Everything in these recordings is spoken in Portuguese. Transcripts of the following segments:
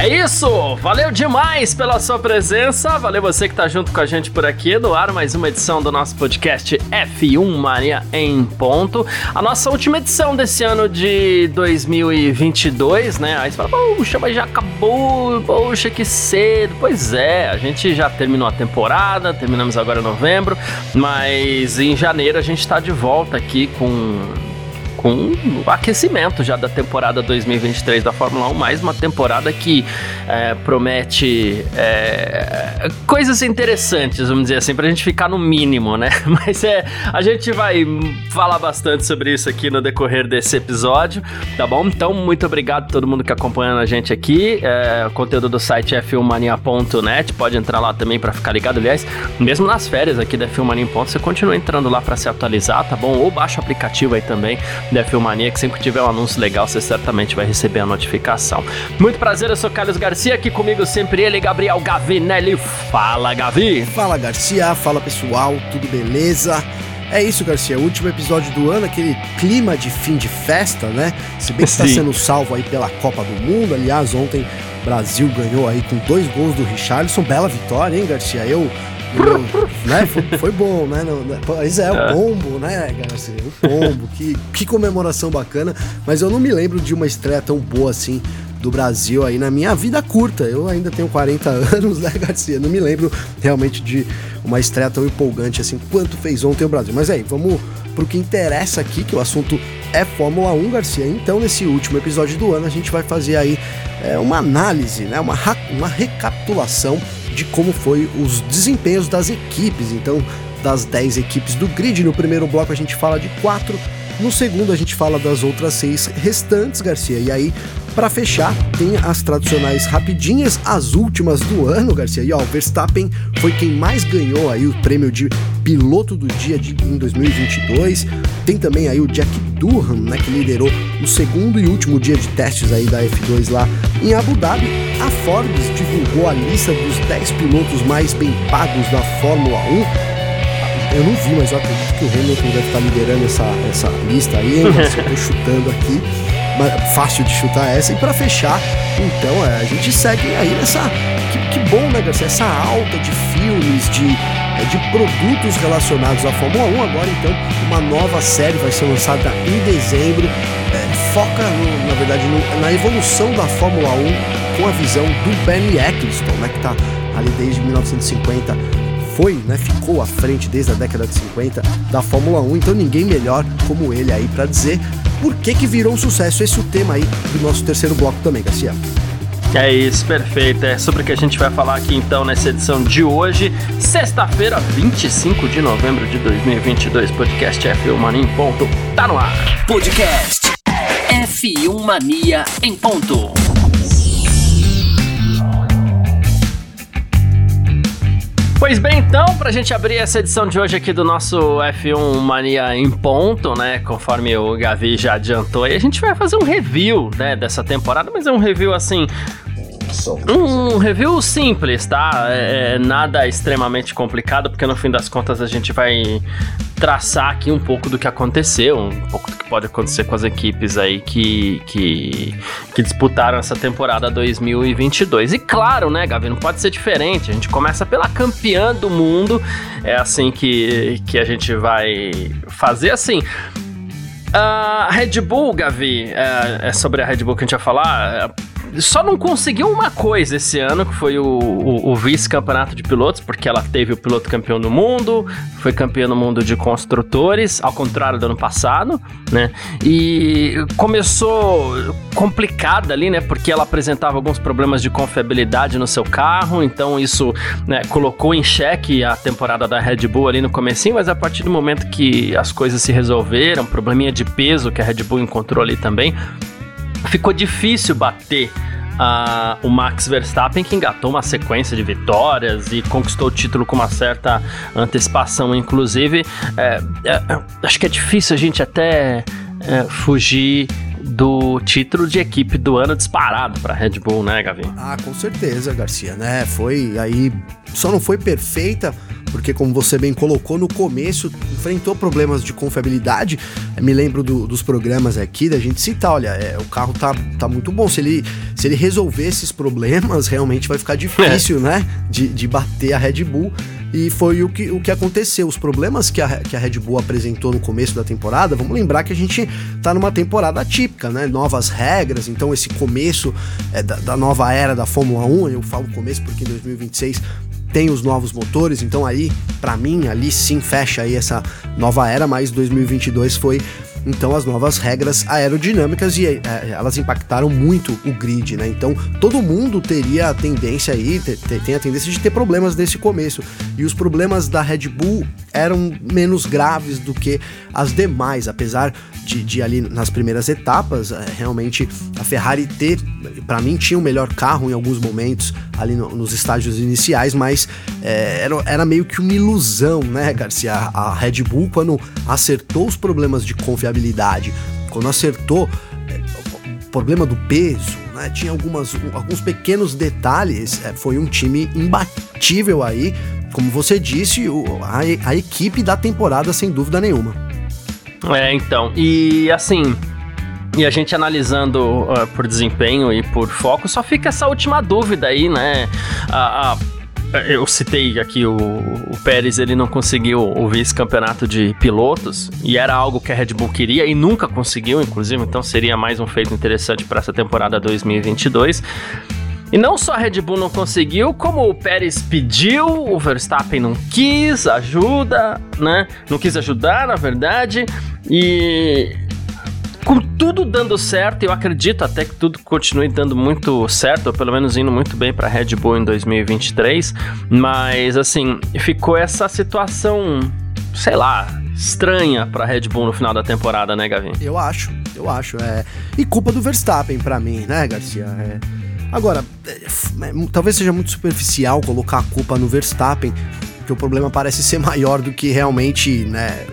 É isso! Valeu demais pela sua presença, valeu você que tá junto com a gente por aqui, no ar mais uma edição do nosso podcast F1 Mania em ponto. A nossa última edição desse ano de 2022, né? Aí você fala, poxa, mas já acabou, poxa, que cedo. Pois é, a gente já terminou a temporada, terminamos agora em novembro, mas em janeiro a gente tá de volta aqui com com o aquecimento já da temporada 2023 da Fórmula 1, mais uma temporada que é, promete é, coisas interessantes, vamos dizer assim, pra gente ficar no mínimo, né? Mas é, a gente vai falar bastante sobre isso aqui no decorrer desse episódio, tá bom? Então, muito obrigado a todo mundo que acompanhando a gente aqui. É, o conteúdo do site é filmania.net, pode entrar lá também para ficar ligado. Aliás, mesmo nas férias aqui da Filmania em Ponto, você continua entrando lá para se atualizar, tá bom? Ou baixa o aplicativo aí também da Filmania, que sempre que tiver um anúncio legal, você certamente vai receber a notificação. Muito prazer, eu sou Carlos Garcia, aqui comigo sempre ele, Gabriel Gavinelli. Fala, Gavi! Fala, Garcia, fala pessoal, tudo beleza? É isso, Garcia, o último episódio do ano, aquele clima de fim de festa, né? Se bem que está sendo salvo aí pela Copa do Mundo, aliás, ontem Brasil ganhou aí com dois gols do Richarlison, bela vitória, hein, Garcia? Eu né? Foi, foi, bom, né? Pois é, o é. pombo, né, Garcia? O pombo, que, que comemoração bacana. Mas eu não me lembro de uma estreia tão boa assim do Brasil aí na minha vida curta. Eu ainda tenho 40 anos, né, Garcia? Não me lembro realmente de uma estreia tão empolgante assim quanto fez ontem o Brasil. Mas aí, vamos pro que interessa aqui, que o assunto é Fórmula 1, Garcia. Então, nesse último episódio do ano, a gente vai fazer aí é, uma análise, né, uma, uma recapitulação de como foi os desempenhos das equipes. Então, das 10 equipes do grid, no primeiro bloco a gente fala de 4, no segundo a gente fala das outras 6 restantes, Garcia. E aí, para fechar, tem as tradicionais rapidinhas, as últimas do ano, Garcia. E ó, o Verstappen foi quem mais ganhou aí o prêmio de piloto do dia de, em 2022. Tem também aí o Jack Durham, né, que liderou o segundo e último dia de testes aí da F2 lá em Abu Dhabi. A Forbes divulgou a lista dos 10 pilotos mais bem pagos da Fórmula 1 eu não vi, mas eu acredito que o Hamilton deve estar liderando essa, essa lista aí, hein? eu tô chutando aqui. Mas fácil de chutar essa. E para fechar, então, é, a gente segue aí nessa. Que, que bom, né, Garcia? Essa alta de filmes, de, é, de produtos relacionados à Fórmula 1. Agora, então, uma nova série vai ser lançada em dezembro. É, foca, no, na verdade, no, na evolução da Fórmula 1 com a visão do Bernie Eccleston, né, que está ali desde 1950 foi, né, ficou à frente desde a década de 50 da Fórmula 1, então ninguém melhor como ele aí para dizer por que que virou um sucesso. Esse é o tema aí do nosso terceiro bloco também, Garcia. É isso, perfeito. É sobre o que a gente vai falar aqui então nessa edição de hoje, sexta-feira, 25 de novembro de 2022. Podcast F1 Mania em ponto. Tá no ar. Podcast F1 Mania em ponto. Pois bem, então, pra gente abrir essa edição de hoje aqui do nosso F1 Mania em ponto, né? Conforme o Gavi já adiantou, e a gente vai fazer um review, né, dessa temporada, mas é um review assim um review simples, tá? É, é, nada extremamente complicado, porque no fim das contas a gente vai traçar aqui um pouco do que aconteceu, um pouco do que pode acontecer com as equipes aí que, que, que disputaram essa temporada 2022. E claro, né, Gavi, não pode ser diferente. A gente começa pela campeã do mundo, é assim que, que a gente vai fazer assim. A uh, Red Bull, Gavi, é, é, sobre a Red Bull que a gente vai falar só não conseguiu uma coisa esse ano, que foi o, o, o vice-campeonato de pilotos, porque ela teve o piloto campeão do mundo, foi campeã no mundo de construtores, ao contrário do ano passado, né? E começou complicada ali, né? Porque ela apresentava alguns problemas de confiabilidade no seu carro, então isso né, colocou em xeque a temporada da Red Bull ali no comecinho, mas a partir do momento que as coisas se resolveram, probleminha de peso que a Red Bull encontrou ali também, ficou difícil bater a, o Max Verstappen, que engatou uma sequência de vitórias e conquistou o título com uma certa antecipação, inclusive. É, é, acho que é difícil a gente até é, fugir do título de equipe do ano disparado para Red Bull, né, Gavi? Ah, com certeza, Garcia, né? Foi aí, só não foi perfeita, porque como você bem colocou no começo, enfrentou problemas de confiabilidade. Eu me lembro do, dos programas aqui da gente citar, olha, é, o carro tá, tá muito bom. Se ele, se ele resolver esses problemas, realmente vai ficar difícil, é. né? De, de bater a Red Bull. E foi o que, o que aconteceu. Os problemas que a, que a Red Bull apresentou no começo da temporada, vamos lembrar que a gente tá numa temporada atípica, né? Novas regras, então esse começo é, da, da nova era da Fórmula 1, eu falo começo porque em 2026 tem os novos motores, então aí, para mim, ali sim fecha aí essa nova era, mas 2022 foi então as novas regras aerodinâmicas e é, elas impactaram muito o grid, né? Então todo mundo teria a tendência aí, te, te, tem a tendência de ter problemas nesse começo. E os problemas da Red Bull eram menos graves do que as demais, apesar de, de ali nas primeiras etapas, é, realmente a Ferrari ter, para mim, tinha o melhor carro em alguns momentos ali no, nos estágios iniciais, mas é, era, era meio que uma ilusão, né, Garcia? A Red Bull, quando acertou os problemas de confiabilidade. Quando acertou é, o problema do peso, né, tinha algumas, alguns pequenos detalhes, é, foi um time imbatível aí, como você disse, a, a equipe da temporada sem dúvida nenhuma. É, então, e assim, e a gente analisando uh, por desempenho e por foco, só fica essa última dúvida aí, né? A, a eu citei aqui o, o Pérez, ele não conseguiu o vice-campeonato de pilotos e era algo que a Red Bull queria e nunca conseguiu, inclusive, então seria mais um feito interessante para essa temporada 2022. E não só a Red Bull não conseguiu, como o Pérez pediu, o Verstappen não quis ajuda, né? Não quis ajudar, na verdade. E com tudo dando certo, eu acredito até que tudo continue dando muito certo, ou pelo menos indo muito bem para Red Bull em 2023, mas assim, ficou essa situação, sei lá, estranha para Red Bull no final da temporada, né, Gavin? Eu acho, eu acho, é. E culpa do Verstappen para mim, né, Garcia? É. Agora, é, é, talvez seja muito superficial colocar a culpa no Verstappen, porque o problema parece ser maior do que realmente, né,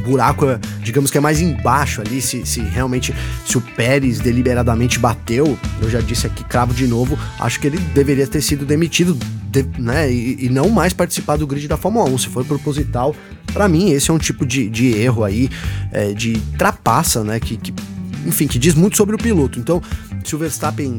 buraco, digamos que é mais embaixo ali, se, se realmente, se o Pérez deliberadamente bateu, eu já disse aqui, cravo de novo, acho que ele deveria ter sido demitido, de, né, e, e, não mais participar do grid da Fórmula 1, se foi proposital, para mim esse é um tipo de, de erro aí, é, de trapaça, né, que, que, enfim, que diz muito sobre o piloto, então, se o Verstappen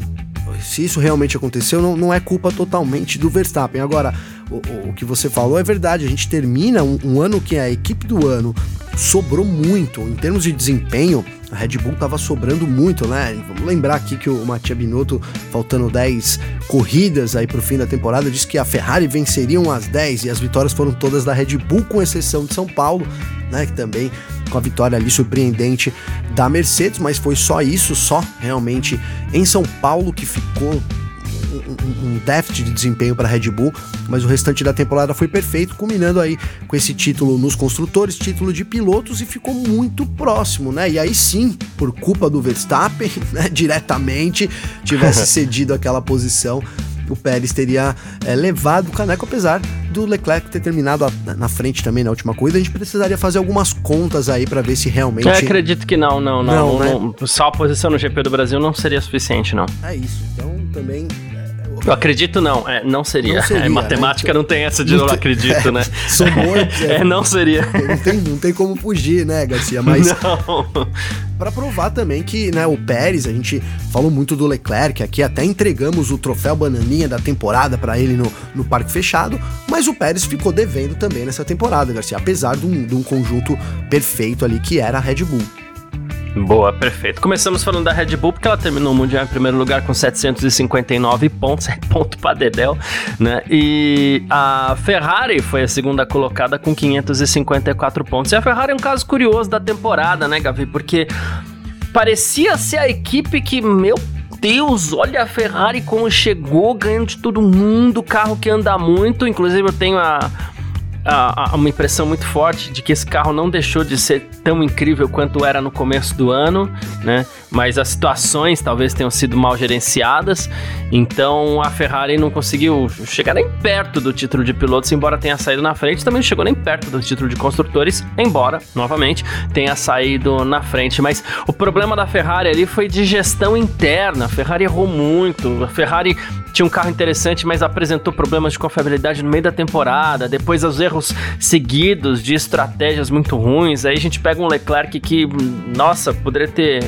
se isso realmente aconteceu, não, não é culpa totalmente do Verstappen. Agora, o, o, que você falou é verdade. A gente termina um, um, ano que a equipe do ano sobrou muito. Em termos de desempenho, a Red Bull estava sobrando muito, né? Vamos lembrar aqui que o Matia Binotto, faltando 10 corridas aí para o fim da temporada, disse que a Ferrari venceriam as 10 e as vitórias foram todas da Red Bull, com exceção de São Paulo, né? Que também com a vitória ali surpreendente da Mercedes, mas foi só isso, só realmente em São Paulo que ficou um, déficit de desempenho para a Red Bull, mas o restante da temporada foi perfeito, culminando aí com esse título nos construtores, título de pilotos e ficou muito próximo, né? E aí sim, por culpa do Verstappen, né, diretamente, tivesse cedido aquela posição o Pérez teria é, levado o caneco, apesar do Leclerc ter terminado a, na frente também na última corrida. A gente precisaria fazer algumas contas aí para ver se realmente. Eu acredito que não, não, não. não, não né? Só a posição no GP do Brasil não seria suficiente, não. É isso. Então também eu acredito não, é, não seria. Não seria é, matemática né? não tem essa de não, não acredito, é, né? Somou, é, é, não seria. Não tem, não tem como fugir, né, Garcia? Mas para provar também que, né, o Pérez, a gente falou muito do Leclerc, aqui até entregamos o troféu bananinha da temporada para ele no, no parque fechado, mas o Pérez ficou devendo também nessa temporada, Garcia, apesar de um, de um conjunto perfeito ali que era a Red Bull. Boa, perfeito. Começamos falando da Red Bull, porque ela terminou o Mundial em primeiro lugar com 759 pontos, é ponto para Dedel, né? E a Ferrari foi a segunda colocada com 554 pontos. E a Ferrari é um caso curioso da temporada, né, Gavi? Porque parecia ser a equipe que, meu Deus, olha a Ferrari como chegou, ganhando de todo mundo, carro que anda muito. Inclusive, eu tenho a, uma impressão muito forte de que esse carro não deixou de ser tão incrível quanto era no começo do ano, né? Mas as situações talvez tenham sido mal gerenciadas, então a Ferrari não conseguiu chegar nem perto do título de pilotos, embora tenha saído na frente, também não chegou nem perto do título de construtores, embora, novamente, tenha saído na frente. Mas o problema da Ferrari ali foi de gestão interna. A Ferrari errou muito, a Ferrari tinha um carro interessante, mas apresentou problemas de confiabilidade no meio da temporada. Depois, os erros seguidos de estratégias muito ruins. Aí a gente pega um Leclerc que, nossa, poderia ter.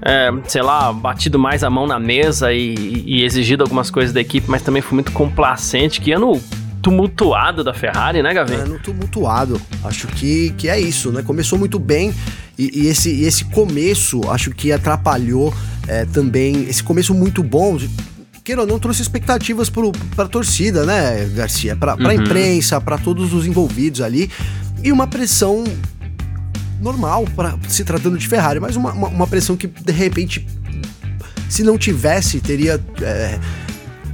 É, sei lá, batido mais a mão na mesa e, e, exigido algumas coisas da equipe, mas também foi muito complacente. Que ano tumultuado da Ferrari, né, Gavin? Ano tumultuado. Acho que, que é isso, né? Começou muito bem e, e esse, e esse começo acho que atrapalhou é, também. Esse começo muito bom queira ou não, trouxe expectativas para a torcida, né, Garcia? Para uhum. a imprensa, para todos os envolvidos ali. E uma pressão normal para se tratando de Ferrari, mas uma, uma, uma, pressão que de repente, se não tivesse, teria é,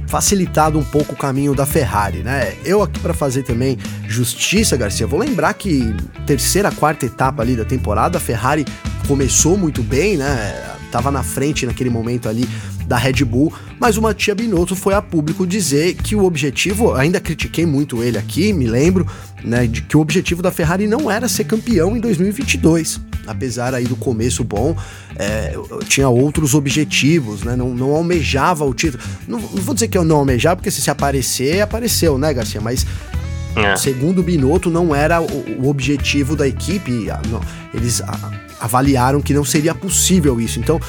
facilitado um pouco o caminho da Ferrari, né? Eu aqui para fazer também justiça, Garcia, vou lembrar que terceira, quarta etapa ali da temporada, a Ferrari começou muito bem, né? Tava na frente naquele momento ali da Red Bull, mas o Matia Binotto foi a público dizer que o objetivo, ainda critiquei muito ele aqui, me lembro, né, de que o objetivo da Ferrari não era ser campeão em 2022. Apesar aí do começo bom, é, tinha outros objetivos, né? Não, não almejava o título. Não, não, vou dizer que eu não almejava, porque se, se aparecer, apareceu, né, Garcia? Mas é. segundo o Binotto, não era o, o objetivo da equipe. Não, eles a, avaliaram que não seria possível isso. Então,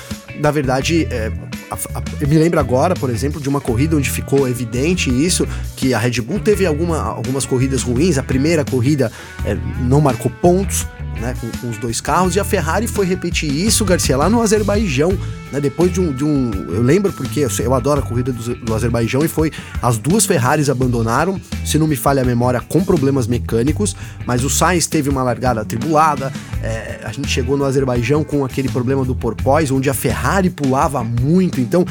na verdade, é, a, a, eu me lembro agora, por exemplo, de uma corrida onde ficou evidente isso, que a Red Bull teve alguma, algumas corridas ruins. A primeira corrida é, não marcou pontos, né, com, com, os dois carros, e a Ferrari foi repetir isso, Garcia, lá no Azerbaijão, né, depois de um, de um eu lembro porque eu, eu adoro a corrida do, do, Azerbaijão, e foi, as duas Ferraris abandonaram, se não me falha a memória, com problemas mecânicos, mas o Sainz teve uma largada atribulada, é, a gente chegou no Azerbaijão com aquele problema do porpoise, onde a Ferrari pulava muito, então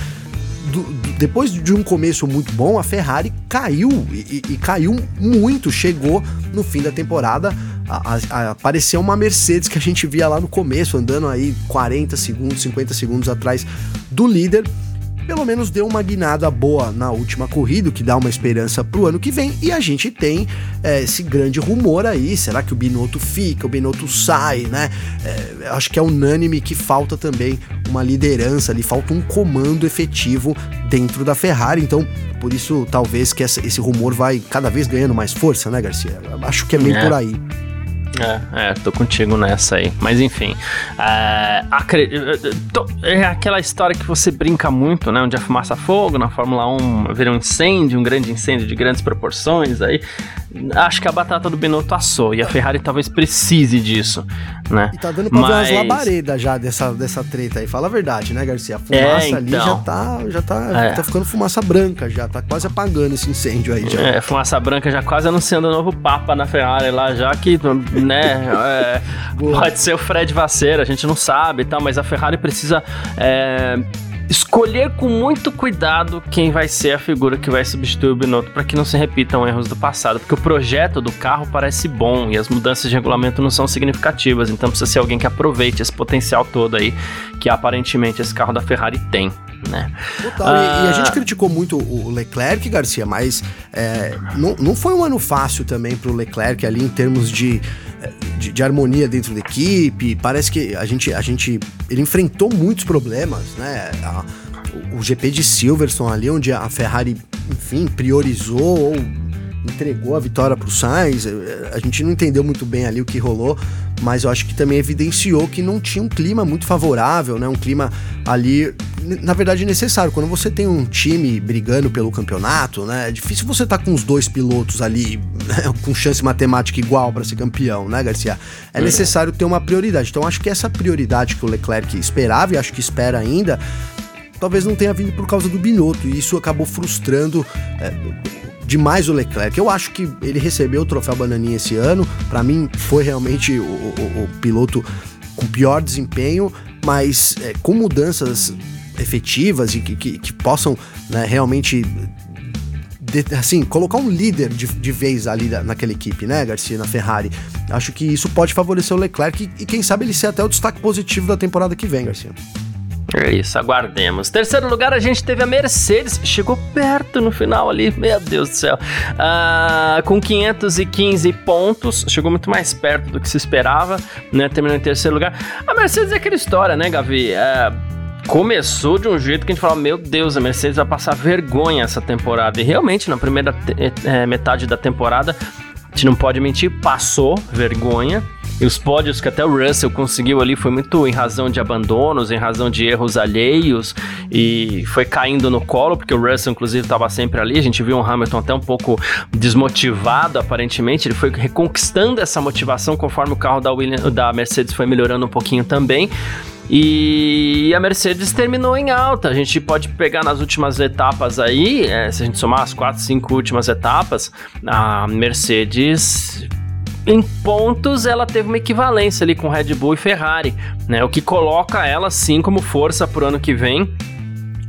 do, do, depois de um começo muito bom, a Ferrari caiu e, e, caiu muito. Chegou no fim da temporada a, a, apareceu uma Mercedes que a gente via lá no começo, andando aí 40 segundos, 50 segundos atrás do líder pelo menos deu uma guinada boa na última corrida, o que dá uma esperança pro ano que vem. E a gente tem é, esse grande rumor aí: será que o Binotto fica, o Binotto sai, né? É, acho que é unânime que falta também uma liderança ali, falta um comando efetivo dentro da Ferrari. Então, por isso, talvez que essa, esse rumor vai cada vez ganhando mais força, né, Garcia? Acho que é meio é. por aí. É, é, tô contigo nessa aí. Mas enfim, é, é aquela história que você brinca muito, né? Onde a fumaça fogo, na Fórmula 1 vira um incêndio, um grande incêndio de grandes proporções, aí acho que a batata do Binotto assou e a Ferrari talvez precise disso, né? E tá dando pra Mas... ver umas labaredas já dessa, dessa treta aí, fala a verdade, né, Garcia? A fumaça é, então... ali já tá, já tá, é. tá ficando fumaça branca já, tá quase apagando esse incêndio aí já. É, fumaça branca já quase anunciando o novo Papa na Ferrari lá, já que, né, é, pode ser o Fred Vasseira, a gente não sabe e tal, mas a Ferrari precisa é, escolher com muito cuidado quem vai ser a figura que vai substituir o Binotto para que não se repitam erros do passado, porque o projeto do carro parece bom e as mudanças de regulamento não são significativas, então precisa ser alguém que aproveite esse potencial todo aí que aparentemente esse carro da Ferrari tem. Né? Total, ah, e, e, a gente criticou muito o Leclerc, Garcia, mas é, não, não foi um ano fácil também para o Leclerc ali em termos de de, de, harmonia dentro da equipe. Parece que a gente, a gente. Ele enfrentou muitos problemas, né? A, o, o GP de Silverstone ali, onde a Ferrari, enfim, priorizou ou entregou a vitória para o Sainz. A gente não entendeu muito bem ali o que rolou, mas eu acho que também evidenciou que não tinha um clima muito favorável, né? Um clima ali, na verdade, necessário. Quando você tem um time brigando pelo campeonato, né? É difícil você estar tá com os dois pilotos ali né? com chance matemática igual para ser campeão, né, Garcia? É necessário ter uma prioridade. Então acho que essa prioridade que o Leclerc esperava e acho que espera ainda talvez não tenha vindo por causa do Binotto, e isso acabou frustrando é, demais o Leclerc. Eu acho que ele recebeu o troféu Bananinha esse ano. Para mim, foi realmente o, o, o, piloto com pior desempenho, mas é, com mudanças efetivas e que, que, que possam né, realmente de, assim, colocar um líder de, de vez ali naquela equipe, né, Garcia, na Ferrari. Acho que isso pode favorecer o Leclerc e, e quem sabe ele ser até o destaque positivo da temporada que vem, Garcia. É isso, aguardemos. Terceiro lugar, a gente teve a Mercedes, chegou perto no final ali, meu Deus do céu. Uh, com 515 pontos, chegou muito mais perto do que se esperava, né? Terminou em terceiro lugar. A Mercedes é aquela história, né, Gavi? Uh, começou de um jeito que a gente fala: Meu Deus, a Mercedes vai passar vergonha essa temporada. E realmente, na primeira é, metade da temporada, a gente não pode mentir, passou vergonha. E os pódios que até o Russell conseguiu ali foi muito em razão de abandonos, em razão de erros alheios e foi caindo no colo, porque o Russell, inclusive, estava sempre ali. A gente viu um Hamilton até um pouco desmotivado, aparentemente. Ele foi reconquistando essa motivação conforme o carro da, Williams, da Mercedes foi melhorando um pouquinho também. E a Mercedes terminou em alta. A gente pode pegar nas últimas etapas aí, é, se a gente somar as quatro, cinco últimas etapas, a Mercedes em pontos ela teve uma equivalência ali com Red Bull e Ferrari, né? O que coloca ela sim como força pro ano que vem.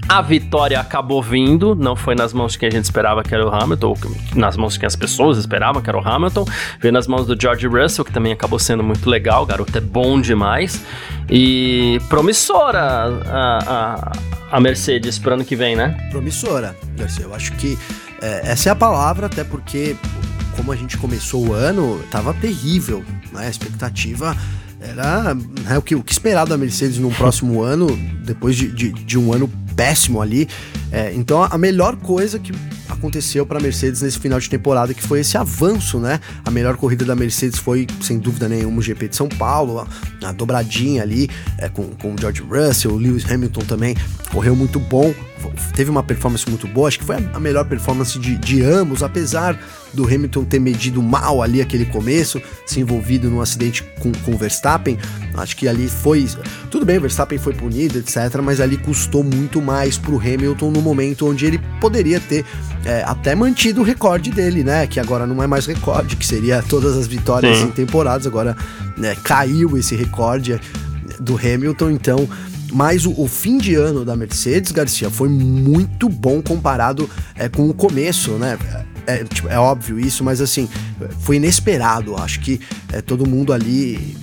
A vitória acabou vindo, não foi nas mãos de quem a gente esperava que era o Hamilton, ou nas mãos de quem as pessoas esperavam que era o Hamilton, veio nas mãos do George Russell, que também acabou sendo muito legal, o garoto é bom demais. E promissora a, a, a Mercedes para ano que vem, né? Promissora, Garcia. Eu acho que é, essa é a palavra, até porque como a gente começou o ano, tava terrível, né? A expectativa era né, o, que, o que esperar da Mercedes no próximo ano, depois de, de, de um ano péssimo ali. É, então a melhor coisa que aconteceu para a Mercedes nesse final de temporada, que foi esse avanço, né? A melhor corrida da Mercedes foi, sem dúvida nenhuma, o GP de São Paulo, a, a dobradinha ali é, com, com o George Russell, o Lewis Hamilton também correu muito bom, teve uma performance muito boa, acho que foi a melhor performance de, de ambos, apesar do Hamilton ter medido mal ali aquele começo, se envolvido num acidente com, com o Verstappen. Acho que ali foi. Tudo bem, o Verstappen foi punido, etc., mas ali custou muito mais pro Hamilton no momento onde ele poderia ter é, até mantido o recorde dele, né? Que agora não é mais recorde, que seria todas as vitórias Sim. em temporadas, agora né, caiu esse recorde do Hamilton, então. Mas o, o, fim de ano da Mercedes, Garcia, foi muito bom comparado é, com o começo, né? É, tipo, é óbvio isso, mas assim, foi inesperado. Acho que é, todo mundo ali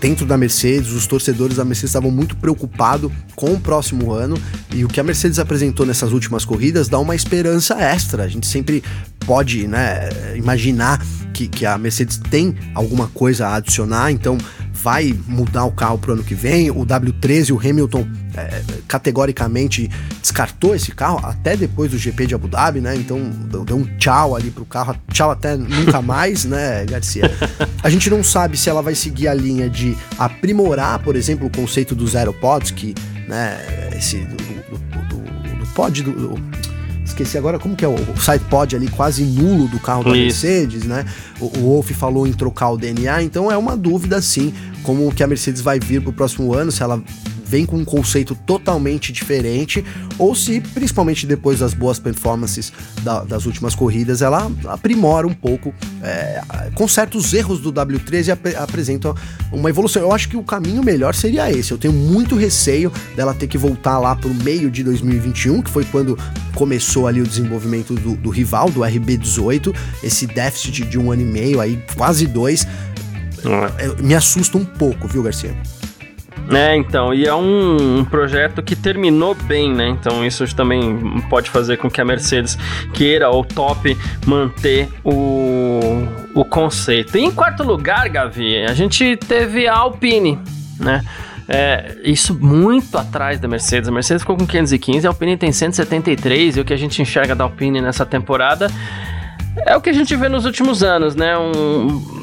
dentro da Mercedes, os torcedores da Mercedes estavam muito preocupados com o próximo ano e o que a Mercedes apresentou nessas últimas corridas dá uma esperança extra. A gente sempre pode né, imaginar que, que a Mercedes tem alguma coisa a adicionar, então vai mudar o carro para o ano que vem. O W13, o Hamilton é, categoricamente descartou esse carro até depois do GP de Abu Dhabi, né? Então deu um tchau ali pro carro, tchau até nunca mais, né, Garcia? A gente não sabe se ela vai seguir a linha de aprimorar, por exemplo, o conceito dos aeropods, que, né, esse do, do, do, do pod do, esqueci agora como que é o, o side pod ali quase nulo do carro da Isso. Mercedes, né? O, o Wolf falou em trocar o DNA, então é uma dúvida sim, como que a Mercedes vai vir pro próximo ano, se ela vem com um conceito totalmente diferente, ou se, principalmente depois das boas performances da, das últimas corridas, ela aprimora um pouco, é, conserta os erros do W13 e ap apresenta uma evolução. Eu acho que o caminho melhor seria esse. Eu tenho muito receio dela ter que voltar lá pro meio de 2021, que foi quando começou ali o desenvolvimento do, do rival, do RB18, esse déficit de um ano e meio, aí quase dois. É. Me assusta um pouco, viu, Garcia? É, então, e é um, um, projeto que terminou bem, né? Então isso também pode fazer com que a Mercedes queira ou top manter o, o conceito. E em quarto lugar, Gavi, a gente teve a Alpine, né? É, isso muito atrás da Mercedes. A Mercedes ficou com 515, a Alpine tem 173, e o que a gente enxerga da Alpine nessa temporada é o que a gente vê nos últimos anos, né? Um,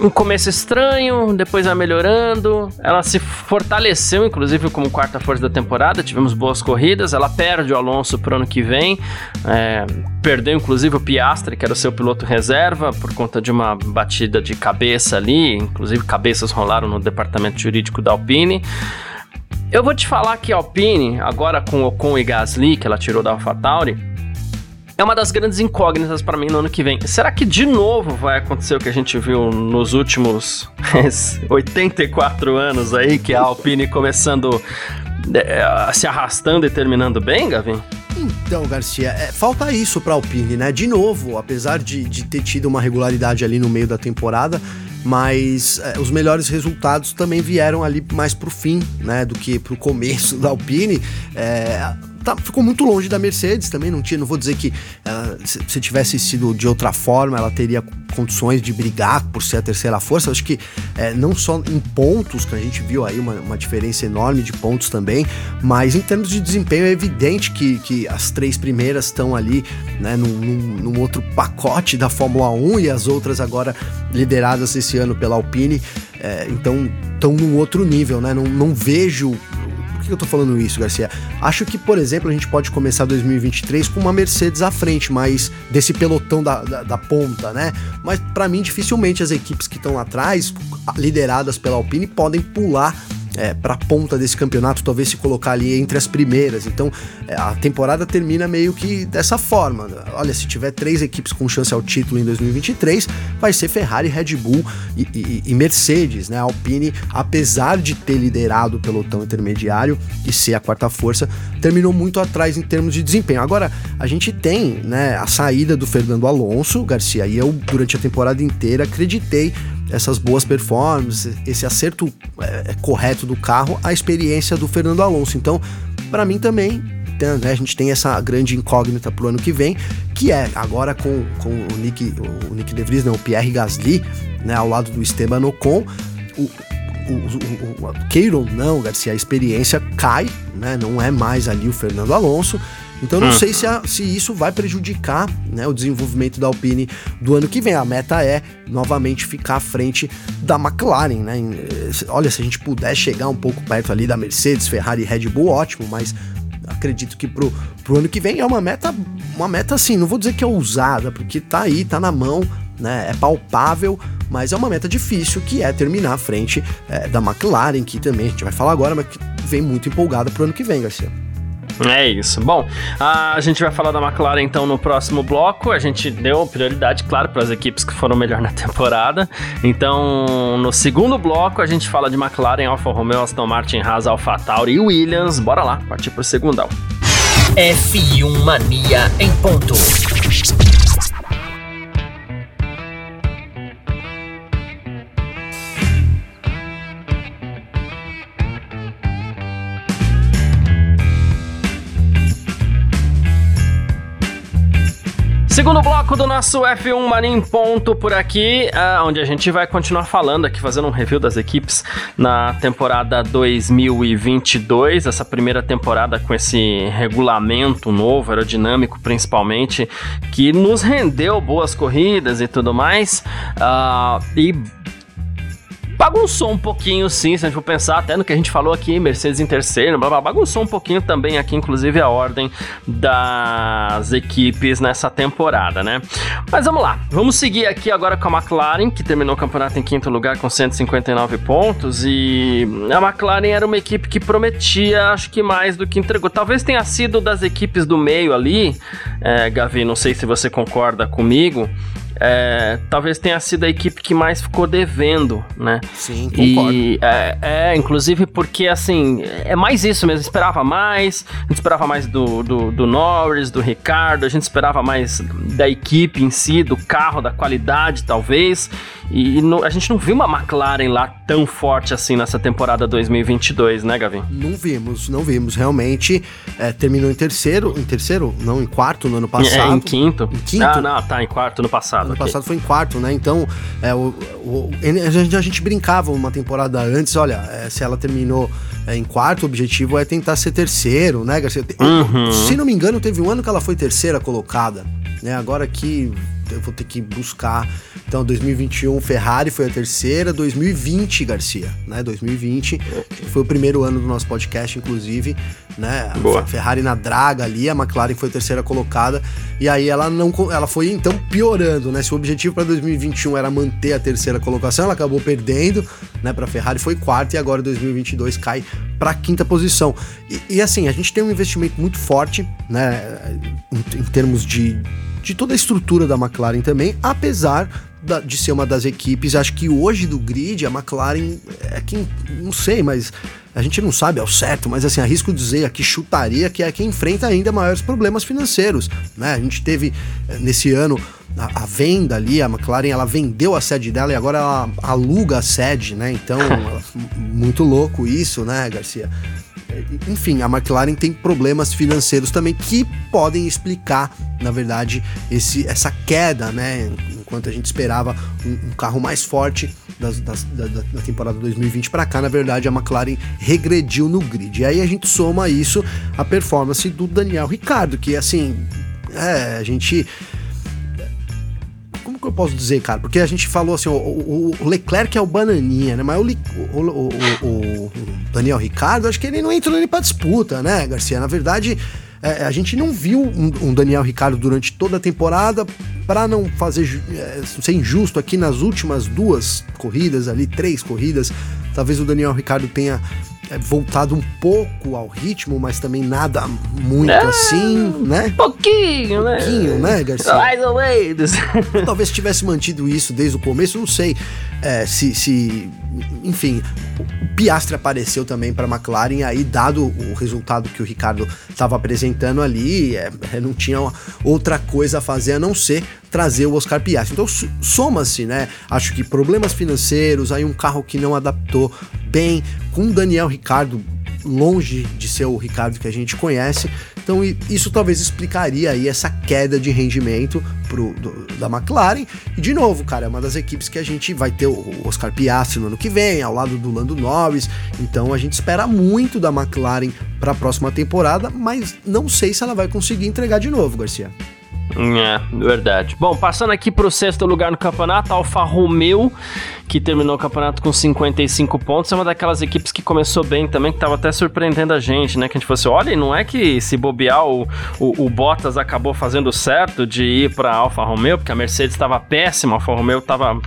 um começo estranho, depois vai melhorando. Ela se fortaleceu, inclusive, como quarta força da temporada. Tivemos boas corridas. Ela perde o Alonso pro ano que vem. É, perdeu, inclusive, o Piastre, que era o seu piloto reserva, por conta de uma batida de cabeça ali. Inclusive, cabeças rolaram no departamento jurídico da Alpine. Eu vou te falar que a Alpine, agora com Ocon e Gasly, que ela tirou da AlphaTauri, é uma das grandes incógnitas para mim no ano que vem. Será que de novo vai acontecer o que a gente viu nos últimos 84 anos aí, que a Alpine começando é, se arrastando e terminando bem, Gavin? Então, Garcia, é, falta isso para Alpine, né? De novo, apesar de, de ter tido uma regularidade ali no meio da temporada, mas é, os melhores resultados também vieram ali mais pro fim, né, do que pro começo da Alpine. É, tá, ficou muito longe da Mercedes também, não tinha, não vou dizer que uh, se, se, tivesse sido de outra forma, ela teria condições de brigar por ser a terceira força. Acho que é, não só em pontos, que a gente viu aí uma, uma, diferença enorme de pontos também, mas em termos de desempenho é evidente que, que as três primeiras estão ali né, num, num, num outro pacote da Fórmula 1 e as outras agora lideradas esse ano pela Alpine. É, então estão num outro nível, né? Não, não vejo que eu tô falando isso, Garcia? Acho que, por exemplo, a gente pode começar 2023 com uma Mercedes à frente, mas desse pelotão da, da, da ponta, né? Mas para mim, dificilmente as equipes que estão atrás, lideradas pela Alpine, podem pular é, para a ponta desse campeonato, talvez se colocar ali entre as primeiras. Então é, a temporada termina meio que dessa forma. Olha, se tiver três equipes com chance ao título em 2023, vai ser Ferrari, Red Bull e, e, e Mercedes, né? A Alpine, apesar de ter liderado o pelotão intermediário e ser a quarta força, terminou muito atrás em termos de desempenho. Agora, a gente tem né, a saída do Fernando Alonso, Garcia, e eu, durante a temporada inteira, acreditei essas boas performances, esse acerto é, é, correto do carro, a experiência do Fernando Alonso. Então, para mim também, né, a gente tem essa grande incógnita pro ano que vem, que é agora com, com o Nick, o Nick De Vries, não, o Pierre Gasly, né, ao lado do Esteban Ocon, o, o, o, o, não, Garcia, a experiência cai, né? Não é mais ali o Fernando Alonso. Então não hum. sei se, a, se isso vai prejudicar né, o desenvolvimento da Alpine do ano que vem. A meta é novamente ficar à frente da McLaren, né? Olha, se a gente puder chegar um pouco perto ali da Mercedes, Ferrari e Red Bull, ótimo, mas acredito que pro, pro ano que vem é uma meta, uma meta assim, não vou dizer que é ousada, porque tá aí, tá na mão, né? É palpável, mas é uma meta difícil que é terminar à frente é, da McLaren, que também a gente vai falar agora, mas que vem muito empolgada pro ano que vem, Garcia. É isso. Bom, a gente vai falar da McLaren então no próximo bloco. A gente deu prioridade, claro, para as equipes que foram melhor na temporada. Então, no segundo bloco, a gente fala de McLaren, Alfa Romeo, Aston Martin, Haas, Alfa Tauri e Williams. Bora lá, partir pro segundão. F1 Mania em ponto. Segundo bloco do nosso F1 Marim Ponto por aqui, uh, onde a gente vai continuar falando aqui, fazendo um review das equipes na temporada 2022, essa primeira temporada com esse regulamento novo, aerodinâmico principalmente, que nos rendeu boas corridas e tudo mais. Uh, e bagunçou um pouquinho, sim, se a gente for pensar até no que a gente falou aqui, Mercedes em terceiro, blá, blá, bagunçou um pouquinho também aqui, inclusive, a ordem das equipes nessa temporada, né? Mas vamos lá, vamos seguir aqui agora com a McLaren, que terminou o campeonato em quinto lugar com 159 pontos, e a McLaren era uma equipe que prometia, acho que mais do que entregou. Talvez tenha sido das equipes do meio ali, é, Gavi, não sei se você concorda comigo, é, talvez tenha sido a equipe que mais ficou devendo, né? Sim, concordo. E, é, é, inclusive porque, assim, é mais isso mesmo, esperava mais, a gente esperava mais do, do, do, Norris, do Ricardo, a gente esperava mais da equipe em si, do carro, da qualidade, talvez, e, e no, a gente não viu uma McLaren lá tão forte assim nessa temporada 2022, né, Gavin? Não vimos, não vimos, realmente, é, terminou em terceiro, em terceiro? Não, em quarto no ano passado. É, em quinto. Em quinto? Ah, não, tá, em quarto no passado passado. Ano okay. passado foi em quarto, né? Então, é, o, o, a, gente, a gente brincava uma temporada antes, olha, é, se ela terminou é, em quarto, o objetivo é tentar ser terceiro, né, Garcia? Uhum. Se não me engano, teve um ano que ela foi terceira colocada, né? Agora que eu vou ter que buscar. Então, 2021, Ferrari foi a terceira, 2020, Garcia, né? 2020 foi o primeiro ano do nosso podcast, inclusive, né? Boa. Ferrari na draga ali, a McLaren foi a terceira colocada, e aí ela não ela foi então piorando, né? Se o objetivo para 2021 era manter a terceira colocação, ela acabou perdendo, né, para Ferrari foi quarta e agora 2022 cai para quinta posição. E, e assim, a gente tem um investimento muito forte, né, em, em termos de de toda a estrutura da McLaren também, apesar da, de ser uma das equipes. Acho que hoje do grid, a McLaren é quem. Não sei, mas a gente não sabe ao certo, mas assim, arrisco dizer aqui, chutaria que é quem enfrenta ainda maiores problemas financeiros. Né? A gente teve eh, nesse ano a, a, venda ali, a McLaren ela vendeu a sede dela e agora ela aluga a sede, né? Então, muito louco isso, né, Garcia? enfim, a McLaren tem problemas financeiros também que podem explicar, na verdade, esse, essa queda, né? Enquanto a gente esperava um, um carro mais forte das, das, da, da, temporada 2020 para cá, na verdade, a McLaren regrediu no grid. E aí a gente soma isso à performance do Daniel Ricardo, que assim, é, a gente como que eu posso dizer, cara? Porque a gente falou assim, o, o, o Leclerc é o bananinha, né? Mas o, o, Daniel Ricardo, acho que ele não entrou nem pra disputa, né, Garcia? Na verdade, é, a gente não viu um, um, Daniel Ricardo durante toda a temporada, para não fazer é, ser injusto aqui nas últimas duas corridas ali, três corridas, talvez o Daniel Ricardo tenha voltado um pouco ao ritmo, mas também nada muito é, assim, né? Pouquinho, né? Pouquinho, né, Garcia? Mais ou menos. Talvez tivesse mantido isso desde o começo, não sei é, se, se. Enfim, o Piastre apareceu também para McLaren, aí, dado o resultado que o Ricardo estava apresentando ali, é, é, não tinha outra coisa a fazer a não ser trazer o Oscar Piastri. Então, soma-se, né? Acho que problemas financeiros, aí um carro que não adaptou bem, com Daniel Ricardo longe de ser o Ricardo que a gente conhece. Então isso talvez explicaria aí essa queda de rendimento pro, do, da McLaren. E de novo, cara, é uma das equipes que a gente vai ter o Oscar Piastri no ano que vem, ao lado do Lando Norris. Então a gente espera muito da McLaren para a próxima temporada, mas não sei se ela vai conseguir entregar de novo, Garcia. É, verdade. Bom, passando aqui para o sexto lugar no campeonato, Alfa Romeo, que terminou o campeonato com 55 pontos, é uma daquelas equipes que começou bem também, que estava até surpreendendo a gente, né? Que a gente fosse, olha, não é que se bobear o, o, o Bottas acabou fazendo certo de ir para Alfa Romeo, porque a Mercedes estava péssima, a Alfa Romeo estava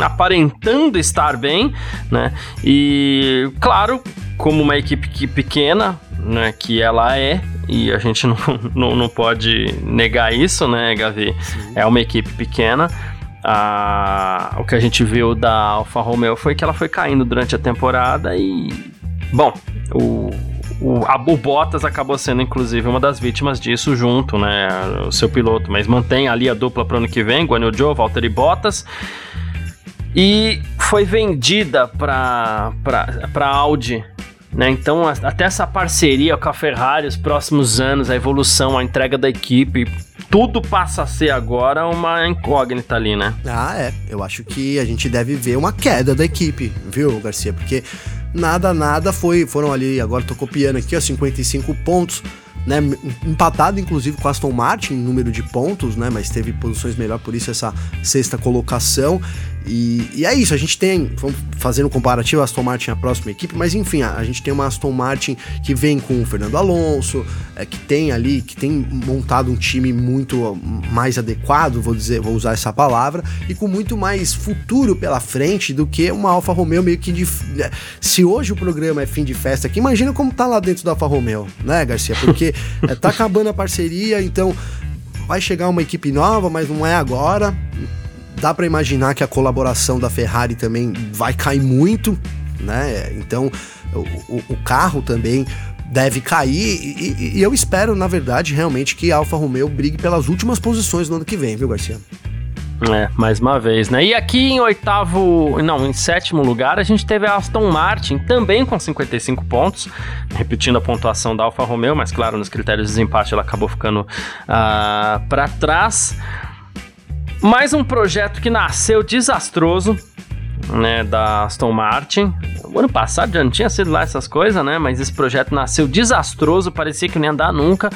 aparentando estar bem, né? E claro, como uma equipe pequena, né, que ela é, e a gente não, não, não pode negar isso, né, Gavi? Sim. É uma equipe pequena. Ah, o que a gente viu da Alfa Romeo foi que ela foi caindo durante a temporada e. Bom, o, o, a, o Bottas acabou sendo, inclusive, uma das vítimas disso junto, né? O seu piloto, mas mantém ali a dupla para o ano que vem, Guanyu Joe, Valtteri Bottas. E foi vendida para Audi né? Então, até essa parceria com a Ferrari, os próximos anos, a evolução, a entrega da equipe, tudo passa a ser agora uma incógnita ali, né? Ah, é. Eu acho que a gente deve ver uma queda da equipe, viu, Garcia? Porque nada, nada foi. Foram ali, agora tô copiando aqui, ó, 55 pontos né, empatado inclusive com Aston Martin em número de pontos, né, mas teve posições melhor, por isso essa sexta colocação. E, e é isso, a gente tem, vamos fazendo um comparativo, a Aston Martin é a próxima equipe, mas enfim, a, a, gente tem uma Aston Martin que vem com o Fernando Alonso, é, que tem ali, que tem montado um time muito mais adequado, vou dizer, vou usar essa palavra, e com muito mais futuro pela frente do que uma Alfa Romeo meio que de. Né, se hoje o programa é fim de festa aqui, imagina como tá lá dentro da Alfa Romeo, né, Garcia? Porque é, tá acabando a parceria, então vai chegar uma equipe nova, mas não é agora. Dá para imaginar que a colaboração da Ferrari também vai cair muito, né? Então o, o carro também deve cair e, e, eu espero, na verdade, realmente que a Alfa Romeo brigue pelas últimas posições no ano que vem, viu, Garcia? É, mais uma vez, né? E aqui em oitavo, não, em sétimo lugar, a gente teve a Aston Martin, também com 55 pontos, repetindo a pontuação da Alfa Romeo, mas claro, nos critérios de desempate ela acabou ficando uh, ah, para trás. Mais um projeto que nasceu desastroso, né, da Aston Martin. O ano passado já não tinha sido lá essas coisas, né? Mas esse projeto nasceu desastroso, parecia que não ia andar nunca.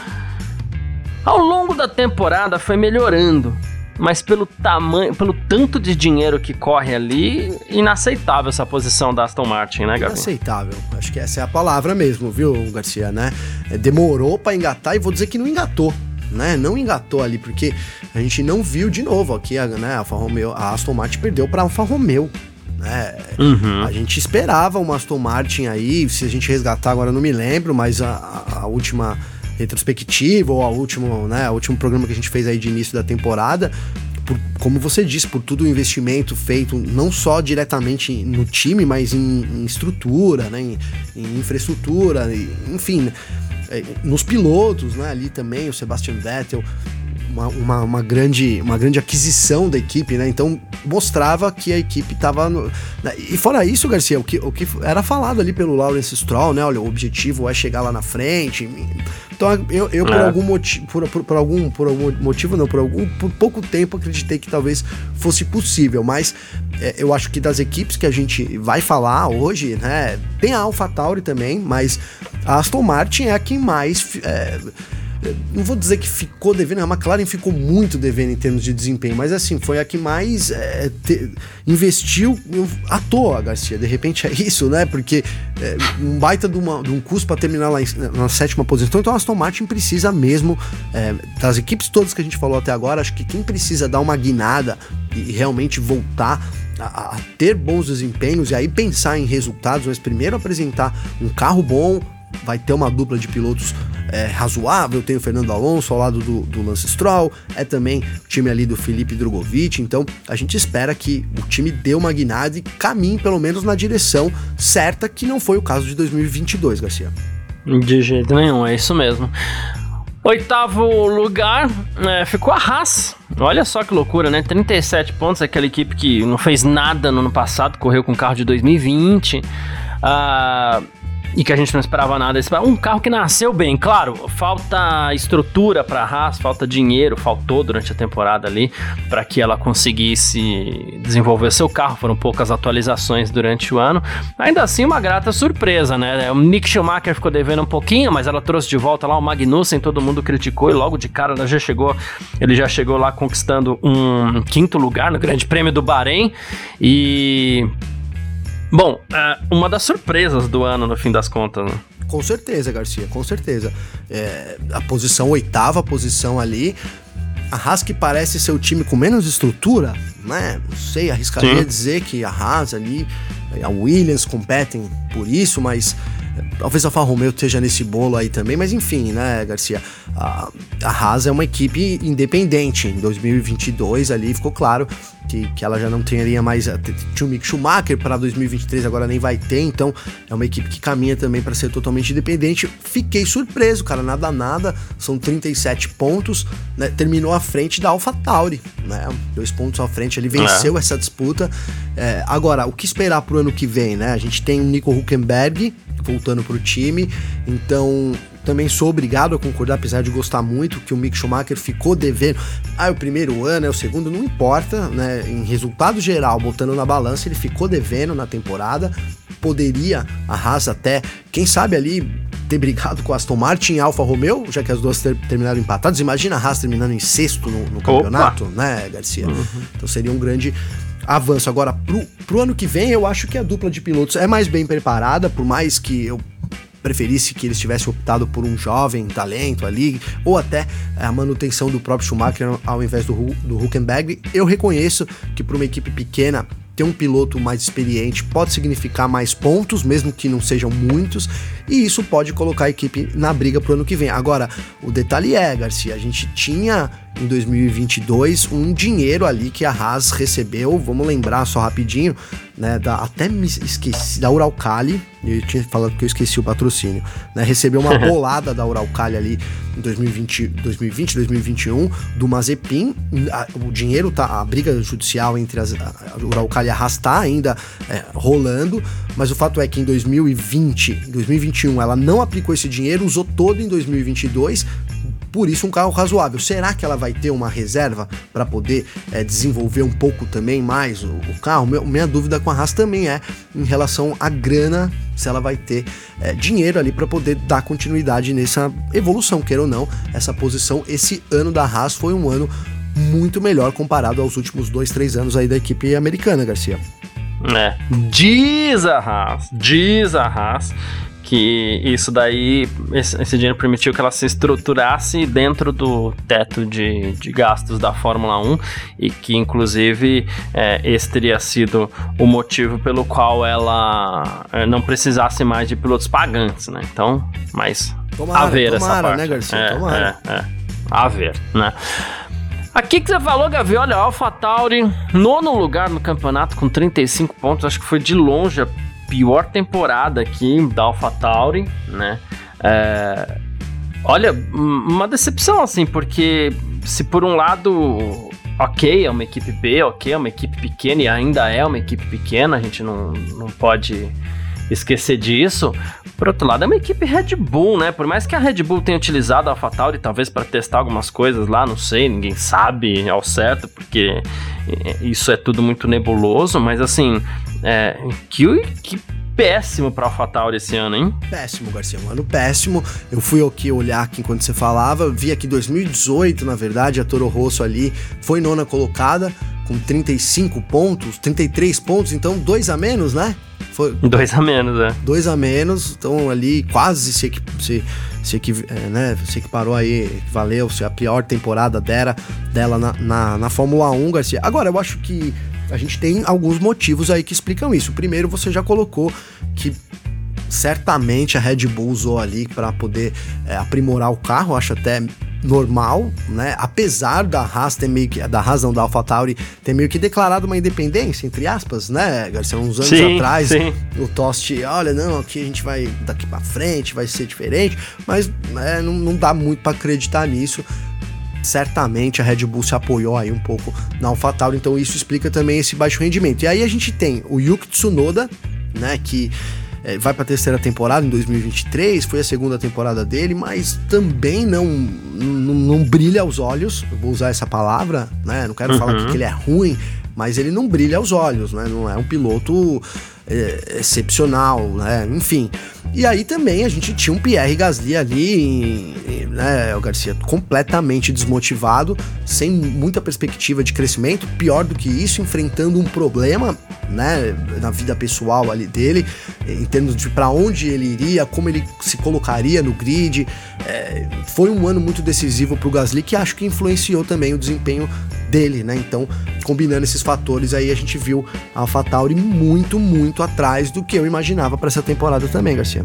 Ao longo da temporada foi melhorando mas pelo tamanho, pelo tanto de dinheiro que corre ali, inaceitável essa posição da Aston Martin, né, Gabi? Inaceitável. Acho que essa é a palavra mesmo, viu, Garcia, né? Demorou para engatar e vou dizer que não engatou. Né, não engatou ali, porque a gente não viu de novo aqui, a, né, a Alfa Romeo, a Aston Martin perdeu para Alfa Romeo, né? Uhum. A gente esperava uma Aston Martin aí, se a gente resgatar agora não me lembro, mas a, a última retrospectiva ou a último, né, o último programa que a gente fez aí de início da temporada, por, como você disse, por todo o investimento feito, não só diretamente no time, mas em, em estrutura, né, em, em infraestrutura, enfim, é, nos pilotos, né, ali também, o Sebastian Vettel, uma, uma, uma, grande, uma grande aquisição da equipe, né? Então mostrava que a equipe estava. Né? E fora isso, Garcia, o que, o que era falado ali pelo Lawrence Stroll, né? Olha, o objetivo é chegar lá na frente. Então eu, eu é. por algum motivo, por, por, por, algum, por algum motivo não, por algum, por pouco tempo acreditei que talvez fosse possível, mas é, eu acho que das equipes que a gente vai falar hoje, né? Tem a AlphaTauri também, mas a Aston Martin é a que mais é, não vou dizer que ficou devendo, a McLaren ficou muito devendo em termos de desempenho, mas assim, foi a que mais é, te, investiu à toa, Garcia. De repente é isso, né? Porque é, um baita de, uma, de um custo para terminar lá em, na sétima posição. Então a Aston Martin precisa mesmo, é, das equipes todas que a gente falou até agora, acho que quem precisa dar uma guinada e realmente voltar a, a, ter bons desempenhos e aí pensar em resultados, mas primeiro apresentar um carro bom, vai ter uma dupla de pilotos é, razoável. Tem o Fernando Alonso ao lado do, do Lance Stroll, é também o time ali do Felipe Drogovic. Então a gente espera que o time dê uma guinada e caminhe pelo menos na direção certa, que não foi o caso de 2022, Garcia. De jeito nenhum, é isso mesmo. Oitavo lugar é, ficou a Haas. Olha só que loucura, né? 37 pontos, aquela equipe que não fez nada no ano passado, correu com o carro de 2020. Ah, e que a gente não esperava nada. Um carro que nasceu bem, claro, falta estrutura para a Haas, falta dinheiro, faltou durante a temporada ali para que ela conseguisse desenvolver seu carro. Foram poucas atualizações durante o ano. Ainda assim, uma grata surpresa, né? O Nick Schumacher ficou devendo um pouquinho, mas ela trouxe de volta lá o Magnussen, todo mundo criticou e logo de cara ela já chegou, ele já chegou lá conquistando um quinto lugar no Grande Prêmio do Bahrein e Bom, é uma das surpresas do ano, no fim das contas, né? Com certeza, Garcia, com certeza. É, a posição oitava posição ali. A Haas que parece ser o time com menos estrutura, né? Não sei, arriscaria Sim. dizer que a Haas ali, a Williams competem por isso, mas Talvez a Alfa Romeo esteja nesse bolo aí também, mas enfim, né, Garcia? A, a Haas é uma equipe independente. Em 2022 ali ficou claro que, que ela já não teria mais. Tinha o Mick Schumacher para 2023, agora nem vai ter, então é uma equipe que caminha também para ser totalmente independente. Fiquei surpreso, cara, nada nada, são 37 pontos, né? Terminou à frente da Alpha Tauri, né? Dois pontos à frente, ele venceu é. essa disputa. É, agora, o que esperar pro ano que vem, né? A gente tem o Nico Huckenberg voltando pro time. Então, também sou obrigado a concordar, apesar de gostar muito que o Mick Schumacher ficou devendo. Ah, é o primeiro ano, é o segundo, não importa, né? Em resultado geral, botando na balança, ele ficou devendo na temporada. Poderia a Haas até, quem sabe ali, ter brigado com a Aston Martin e Alfa Romeo, já que as duas ter, terminaram empatadas. Imagina a Haas terminando em sexto no, no campeonato, né, Garcia? Uhum. Então seria um grande avanço. Agora, pro, pro ano que vem, eu acho que a dupla de pilotos é mais bem preparada, por mais que eu preferisse que eles tivessem optado por um jovem talento ali, ou até a manutenção do próprio Schumacher ao invés do, do Huckenberg. Eu reconheço que para uma equipe pequena ter um piloto mais experiente pode significar mais pontos, mesmo que não sejam muitos, e isso pode colocar a equipe na briga pro ano que vem. Agora, o detalhe é, Garcia, a gente tinha em 2022 um dinheiro ali que a Haas recebeu, vamos lembrar só rapidinho, né, da, até me esqueci, da Uralcali, eu tinha falado que eu esqueci o patrocínio, né, recebeu uma bolada da Uralcali ali em 2020, 2020 2021, do Mazepin, o dinheiro tá, a briga judicial entre as, a Uralcali e a Haas tá ainda é, rolando, mas o fato é que em 2020, 2021 ela não aplicou esse dinheiro, usou todo em 2022, por isso um carro razoável. Será que ela vai ter uma reserva para poder é, desenvolver um pouco também mais o, o carro? Meu, minha dúvida com a Haas também é em relação à grana, se ela vai ter é, dinheiro ali para poder dar continuidade nessa evolução, queira ou não, essa posição. Esse ano da Haas foi um ano muito melhor comparado aos últimos dois, três anos aí da equipe americana, Garcia. É, diz a Haas, diz a Haas que isso daí, esse, esse, dinheiro permitiu que ela se estruturasse dentro do teto de, de gastos da Fórmula 1 e que, inclusive, é, esse teria sido o motivo pelo qual ela é, não precisasse mais de pilotos pagantes, né? Então, mas tomara, a ver tomara, essa parte. né, Garcia? É, tomara. É, é, a ver, né? Aqui que você falou, Gavi, olha, AlphaTauri, nono lugar no campeonato com 35 pontos, acho que foi de longe a pior temporada aqui da AlphaTauri, né? É, olha, uma decepção assim, porque se por um lado, ok, é uma equipe B, ok, é uma equipe pequena e ainda é uma equipe pequena, a gente não, não pode esquecer disso. Por outro lado, é uma equipe Red Bull, né? Por mais que a Red Bull tenha utilizado a AlphaTauri talvez para testar algumas coisas lá, não sei, ninguém sabe ao certo, porque é, isso é tudo muito nebuloso, mas assim, é, que, que péssimo para AlphaTauri esse ano, hein? Péssimo, Garcia, um ano péssimo. Eu fui aqui olhar aqui enquanto você falava, vi aqui 2018, na verdade, a Toro Rosso ali foi nona colocada com 35 pontos, 33 pontos, então dois a menos, né? Foi dois a menos, é. Dois a menos, então ali quase se, se, se, é, né, se equiparou aí, valeu, se a pior temporada dela, dela na, na, na Fórmula 1, Garcia. Agora, eu acho que a gente tem alguns motivos aí que explicam isso. O primeiro, você já colocou que certamente a Red Bull usou ali para poder é, aprimorar o carro, acho até normal, né? Apesar da Haas ter meio que, da razão da AlphaTauri ter meio que declarado uma independência, entre aspas, né, Garcia? Uns anos sim, atrás, sim. o Tost, olha, não, aqui a gente vai daqui para frente, vai ser diferente, mas né, não, não dá muito para acreditar nisso. Certamente a Red Bull se apoiou aí um pouco na AlphaTauri, então isso explica também esse baixo rendimento. E aí a gente tem o Yuki Tsunoda, né, que é, vai para a terceira temporada em 2023, foi a segunda temporada dele, mas também não, não, não brilha aos olhos, eu vou usar essa palavra, né? Não quero uhum. falar que ele é ruim, mas ele não brilha aos olhos, né? Não é um piloto é, excepcional, né? Enfim. E aí também a gente tinha um Pierre Gasly ali, né, o Garcia, completamente desmotivado, sem muita perspectiva de crescimento, pior do que isso, enfrentando um problema, né, na vida pessoal ali dele, em termos de para onde ele iria, como ele se colocaria no grid. É, foi um ano muito decisivo para o Gasly que acho que influenciou também o desempenho dele, né? Então, combinando esses fatores aí, a gente viu a AlphaTauri muito, muito atrás do que eu imaginava para essa temporada também, Garcia.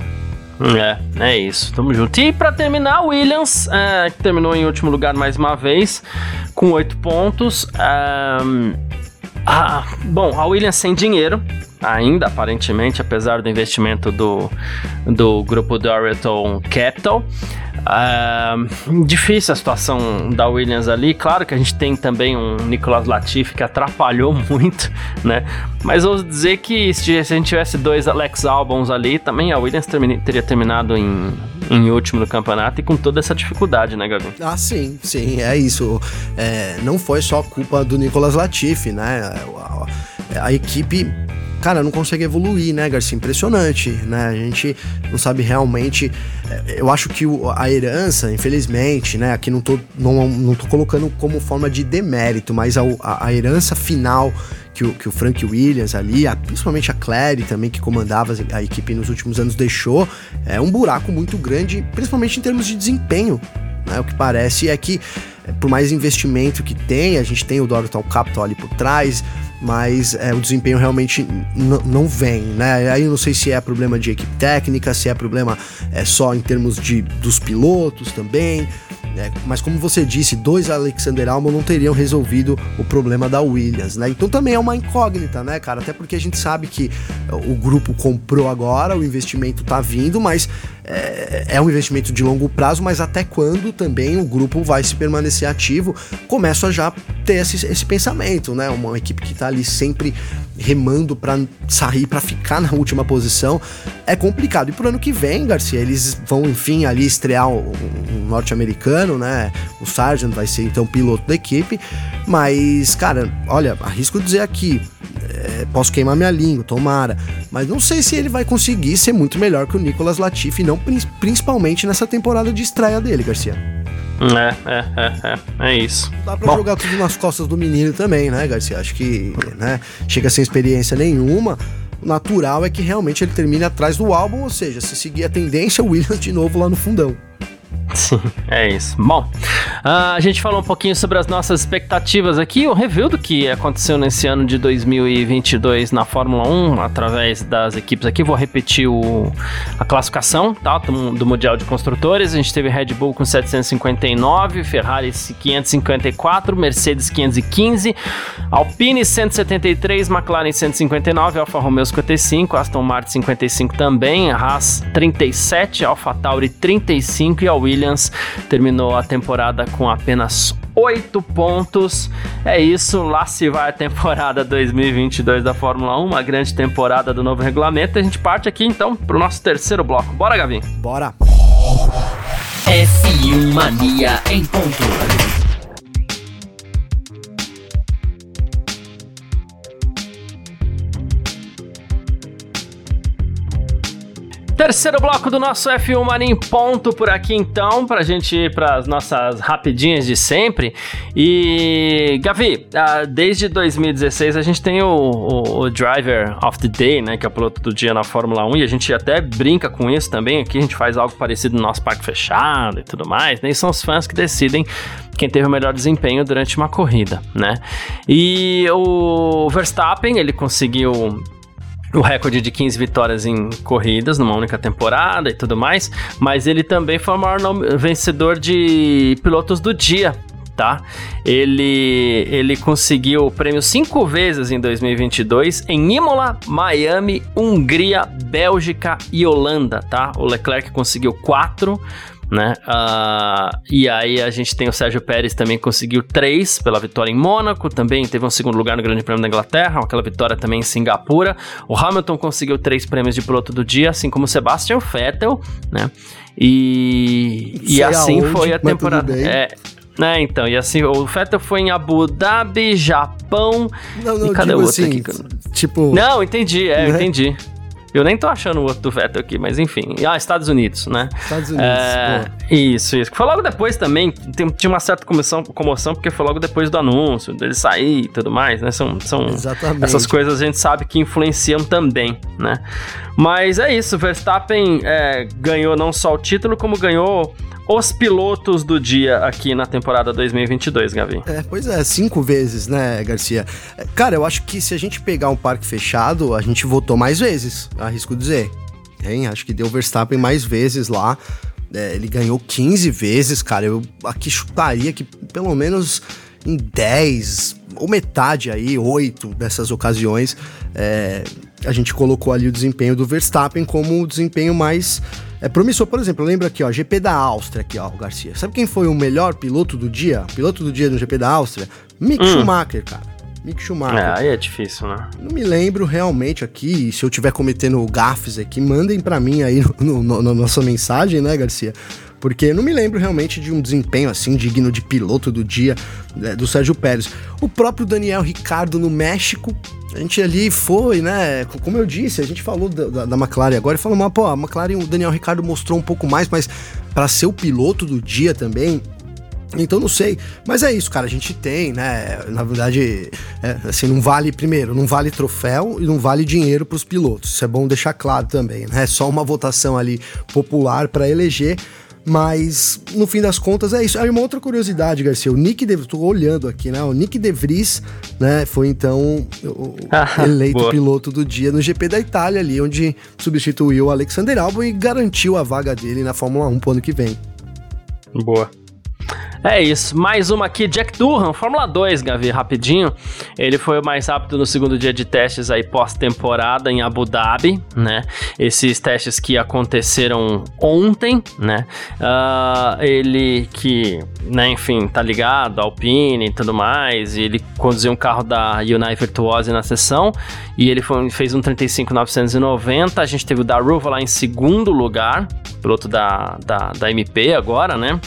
É, é isso, tamo junto. E para terminar, Williams, é, que terminou em último lugar mais uma vez, com oito pontos. É, ah, bom, a Williams sem dinheiro, ainda aparentemente, apesar do investimento do, do grupo Dorilton Capital. Uh, difícil a situação da Williams ali. Claro que a gente tem também um Nicolas Latifi que atrapalhou muito, né? Mas ouso dizer que se a gente tivesse dois Alex Albons ali, também a Williams teria terminado em, em último no campeonato e com toda essa dificuldade, né, Gabi? Ah, sim, sim, é isso. É, não foi só culpa do Nicolas Latifi, né? A, equipe cara, não consegue evoluir, né, Garcia? Impressionante, né? A gente não sabe realmente. É, eu acho que a herança, infelizmente, né? Aqui não tô, não, não tô colocando como forma de demérito, mas a, a, herança final que o, que o Frank Williams ali, a, principalmente a Clary também, que comandava a equipe nos últimos anos, deixou, é um buraco muito grande, principalmente em termos de desempenho. Né? O que parece é que, é, por mais investimento que tem, a gente tem o Dorotal Capital ali por trás, mas é, o desempenho realmente não vem, né? Aí eu não sei se é problema de equipe técnica, se é problema é, só em termos de, dos pilotos também. É, mas como você disse, dois Alexander Albon não teriam resolvido o problema da Williams, né? Então também é uma incógnita, né, cara? Até porque a gente sabe que o grupo comprou agora, o investimento tá vindo, mas é, é um investimento de longo prazo, mas até quando também o grupo vai se permanecer ativo? Começo a já ter esse, esse pensamento, né? Uma equipe que tá ali sempre remando para sair, para ficar na última posição, é complicado. E pro ano que vem, Garcia, eles vão, enfim, ali estrear um, um norte-americano, né? O Sargent vai ser então piloto da equipe. Mas, cara, olha, arrisco dizer aqui, posso queimar minha língua, tomara. Mas não sei se ele vai conseguir ser muito melhor que o Nicolas Latifi, não principalmente nessa temporada de estreia dele, Garcia. É, é, é, é, é isso. Dá pra Bom. jogar tudo nas costas do menino também, né, Garcia? Acho que, né, chega sem experiência nenhuma. O natural é que realmente ele termine atrás do álbum, ou seja, se seguir a tendência, o Williams de novo lá no fundão. Sim, é isso. Bom, uh, a gente falou um pouquinho sobre as nossas expectativas aqui, o review do que aconteceu nesse ano de 2022 na Fórmula 1, através das equipes aqui. Vou repetir o, a classificação tá, do, do Mundial de Construtores. A gente teve Red Bull com 759, Ferrari 554, Mercedes 515, Alpine 173, McLaren 159, Alfa Romeo 55, Aston Martin 55 também, Haas 37, Alfa Tauri 35 e a Williams Williams terminou a temporada com apenas 8 pontos. É isso, lá se vai a temporada 2022 da Fórmula 1, uma grande temporada do novo regulamento. A gente parte aqui então para o nosso terceiro bloco. Bora, Gavin? Bora! F1 Mania em ponto. Terceiro bloco do nosso F1 Mania em ponto por aqui então, pra gente ir pras nossas rapidinhas de sempre. E, Gavi, uh, desde 2016 a gente tem o, o, o, Driver of the Day, né, que é o piloto do dia na Fórmula 1, e a gente até brinca com isso também aqui, a gente faz algo parecido no nosso parque fechado e tudo mais, né, e são os fãs que decidem quem teve o melhor desempenho durante uma corrida, né. E o Verstappen, ele conseguiu o recorde de 15 vitórias em corridas numa única temporada e tudo mais, mas ele também foi o maior vencedor de pilotos do dia. Tá? Ele, ele conseguiu o prêmio cinco vezes em 2022 em Imola, Miami, Hungria, Bélgica e Holanda, tá? O Leclerc conseguiu quatro, né? Uh, e aí a gente tem o Sérgio Pérez também conseguiu três pela vitória em Mônaco, também teve um segundo lugar no Grande Prêmio da Inglaterra, aquela vitória também em Singapura. O Hamilton conseguiu três prêmios de piloto do dia, assim como o Sebastian Vettel, né? E, e assim aonde, foi a temporada. É, né, então, e assim, o Vettel foi em Abu Dhabi, Japão. Não, não, e cadê o outro assim, aqui? Tipo. Não, entendi, é, né? entendi. Eu nem tô achando o outro do Vettel aqui, mas enfim. Ah, Estados Unidos, né? Estados Unidos. É, isso, isso. Foi logo depois também, tem, tinha uma certa comoção, comoção, porque foi logo depois do anúncio, dele sair e tudo mais, né? São, são Exatamente. essas coisas a gente sabe que influenciam também, né? Mas é isso, Verstappen é, ganhou não só o título, como ganhou os pilotos do dia aqui na temporada 2022, Gavi. É, pois é, cinco vezes, né, Garcia? Cara, eu acho que se a gente pegar um parque fechado, a gente votou mais vezes, arrisco dizer. Hein? Acho que deu Verstappen mais vezes lá. É, ele ganhou 15 vezes, cara. Eu aqui chutaria que pelo menos em 10 ou metade aí, 8 dessas ocasiões, é, a gente colocou ali o desempenho do Verstappen como o desempenho mais é promissor, por exemplo, lembra aqui, ó, GP da Áustria aqui, ó, o Garcia. Sabe quem foi o melhor piloto do dia? Piloto do dia no GP da Áustria? Mick hum. Schumacher, cara. Mick Schumacher. É, aí é difícil, né? Não me lembro realmente aqui, se eu tiver cometendo gafes aqui, mandem para mim aí no, no, na nossa mensagem, né, Garcia? Porque eu não me lembro realmente de um desempenho assim digno de piloto do dia né, do Sérgio Pérez. O próprio Daniel Ricardo no México, a gente ali foi, né? Como eu disse, a gente falou da, da, da McLaren agora e falou, mas pô, a McLaren, o Daniel Ricardo mostrou um pouco mais, mas para ser o piloto do dia também, então não sei, mas é isso, cara. A gente tem, né? Na verdade, é, assim, não vale primeiro, não vale troféu e não vale dinheiro para os pilotos. Isso é bom deixar claro também, né? É só uma votação ali popular para eleger. Mas, no fim das contas, é isso. Aí uma outra curiosidade, Garcia. O Nick De tô olhando aqui, né? O Nick De Vries, né? Foi então o eleito piloto do dia no GP da Itália ali, onde substituiu o Alexander Albon e garantiu a vaga dele na Fórmula 1 pro ano que vem. Boa. É isso, mais uma aqui, Jack Durham, Fórmula 2, Gavi, rapidinho. Ele foi o mais rápido no segundo dia de testes aí pós-temporada em Abu Dhabi, né? Esses testes que aconteceram ontem, né? Uh, ele que, né, enfim, tá ligado, Alpine e tudo mais, e ele conduziu um carro da Unai Virtuose na sessão, e ele foi, fez um 35.990, a gente teve o Daruva lá em segundo lugar, piloto da, da, da MP agora, né?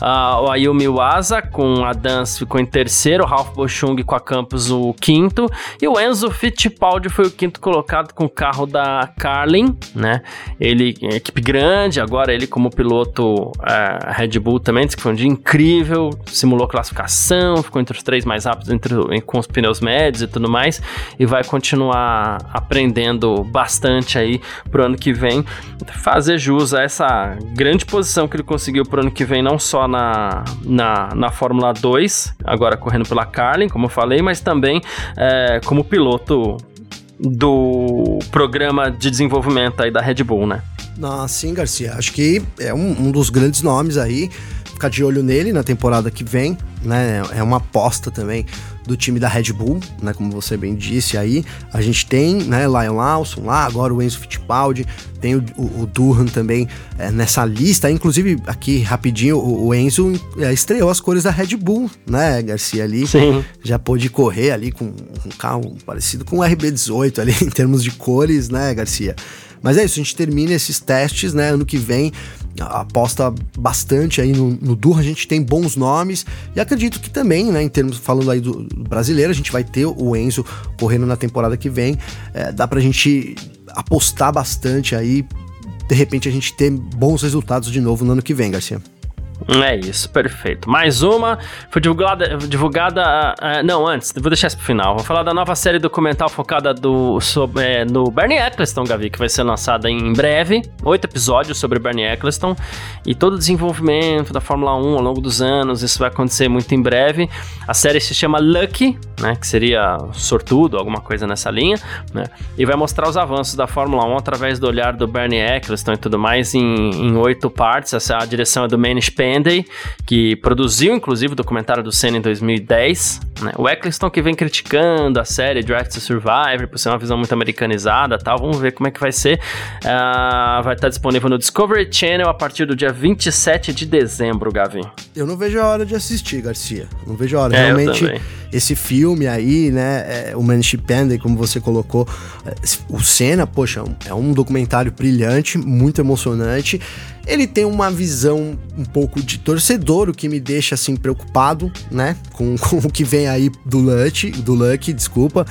Uh, o Ayumi Waza com a Dance ficou em terceiro, o Ralph Bochung com a Campos o quinto, e o Enzo Fittipaldi foi o quinto colocado com o carro da Carlin, né? Ele, equipe grande, agora ele como piloto uh, Red Bull também, disse que foi um dia incrível, simulou classificação, ficou entre os três mais rápidos entre, com os pneus médios e tudo mais, e vai continuar aprendendo bastante aí pro ano que vem, fazer jus a essa grande posição que ele conseguiu pro ano que vem, não só na, na, na Fórmula 2, agora correndo pela Carlin, como eu falei, mas também é, como piloto do programa de desenvolvimento aí da Red Bull, né? Ah, sim, Garcia. Acho que é um, um dos grandes nomes aí. Ficar de olho nele na temporada que vem, né? É uma aposta também do time da Red Bull, né? Como você bem disse aí. A gente tem, né? Lion Lawson lá, agora o Enzo Fittipaldi, tem o, o, o Durham também é, nessa lista. Inclusive, aqui rapidinho, o, o Enzo é, estreou as cores da Red Bull, né, Garcia? Ali Sim. já pôde correr ali com um carro parecido com o RB18 ali em termos de cores, né, Garcia? Mas é isso, a gente termina esses testes, né? Ano que vem aposta bastante aí no, no Durra, a gente tem bons nomes e acredito que também, né, em termos, falando aí do, do brasileiro, a gente vai ter o Enzo correndo na temporada que vem, é, dá pra gente apostar bastante aí, de repente a gente ter bons resultados de novo no ano que vem, Garcia. É isso, perfeito. Mais uma, foi divulgada, divulgada uh, não, antes, vou deixar isso pro final. Vou falar da nova série documental focada do, sobre, é, no Bernie Eccleston, Gavi, que vai ser lançada em breve. Oito episódios sobre Bernie Eccleston e todo o desenvolvimento da Fórmula 1 ao longo dos anos, isso vai acontecer muito em breve. A série se chama Lucky, né, que seria sortudo, alguma coisa nessa linha, né, e vai mostrar os avanços da Fórmula 1 através do olhar do Bernie Eccleston e tudo mais em, em oito partes. Essa, a direção é do Manish Penn, Penday, que produziu inclusive o documentário do Senna em 2010. Né? O Eccleston que vem criticando a série Drive to Survive por ser uma visão muito americanizada tal. Vamos ver como é que vai ser. Uh, vai estar disponível no Discovery Channel a partir do dia 27 de dezembro, Gavin. Eu não vejo a hora de assistir, Garcia. Não vejo a hora. É, Realmente, esse filme aí, né? É, o Manship Penday, como você colocou, é, o Senna, poxa, é um documentário brilhante, muito emocionante. Ele tem uma visão um pouco de torcedor, o que me deixa assim preocupado, né? Com, com o que vem aí do Luck, do Luck, desculpa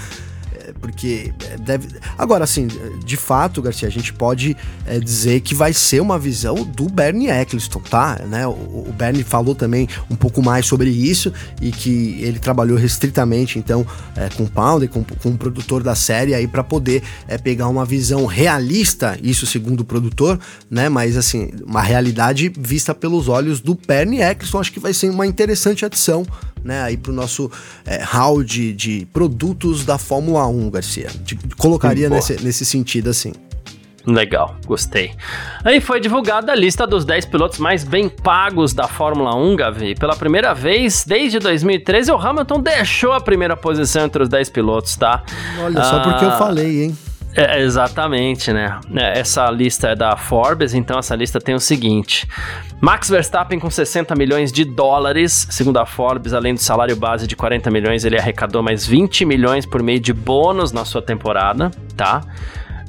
porque é, deve. Agora, assim, de fato, Garcia, a gente pode é, dizer que vai ser uma visão do Bernie Eccleston, tá? Né? O, o Bernie falou também um pouco mais sobre isso e que ele trabalhou restritamente, então, é, com o Pounder, com, com o produtor da série aí para poder é, pegar uma visão realista, isso segundo o produtor, né? Mas assim, uma realidade vista pelos olhos do Bernie Eccleston, acho que vai ser uma interessante adição né, aí pro nosso é, hall de, de produtos da Fórmula 1, Garcia. Colocaria nesse, nesse sentido assim. Legal, gostei. Aí foi divulgada a lista dos 10 pilotos mais bem pagos da Fórmula 1, Gavi. Pela primeira vez desde 2013, o Hamilton deixou a primeira posição entre os 10 pilotos, tá? Olha, só porque eu ah, falei, hein? É, exatamente, né? É, essa lista é da Forbes, então essa lista tem o seguinte: Max Verstappen com 60 milhões de dólares, segundo a Forbes, além do salário base de 40 milhões, ele arrecadou mais 20 milhões por meio de bônus na sua temporada, tá?